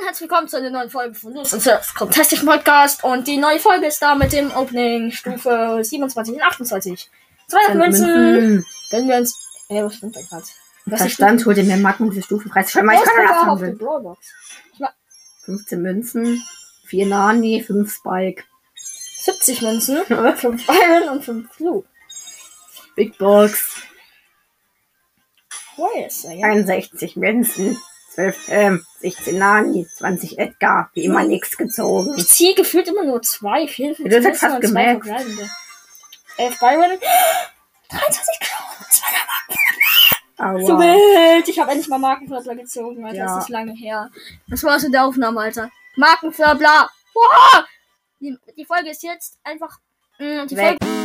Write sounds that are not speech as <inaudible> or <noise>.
und herzlich willkommen zu einer neuen Folge von Los und Surf Contestation Podcast. Und die neue Folge ist da mit dem Opening Stufe 27 und 28. 200 Münzen. Wenn wir uns. Ey, was stimmt da gerade? Verstand, hol dir mehr Marken für Stufenpreis. Schau mal, ich kann das auf will. Brawlbox. 15 Münzen, 4 Nani, 5 Spike. 70 Münzen, <laughs> 5 Byron und 5 Flu. Big Box, Oh, yes, ja. 61 Münzen, 12, ähm, 16 Nani, 20 Edgar. Wie immer nichts gezogen. Ich ziehe gefühlt immer nur zwei, 44 Du hast Münzen fast und zwei gemerkt. verbleibende. 11 Byron, 23 Crown, 2 So Aua. wild. Ich habe endlich mal Markenfördler gezogen, Alter. Ja. Das ist lange her. Das war's in der Aufnahme, Alter. Markenfördler. Wow! Die, die Folge ist jetzt einfach. mh, Die Weg. Folge,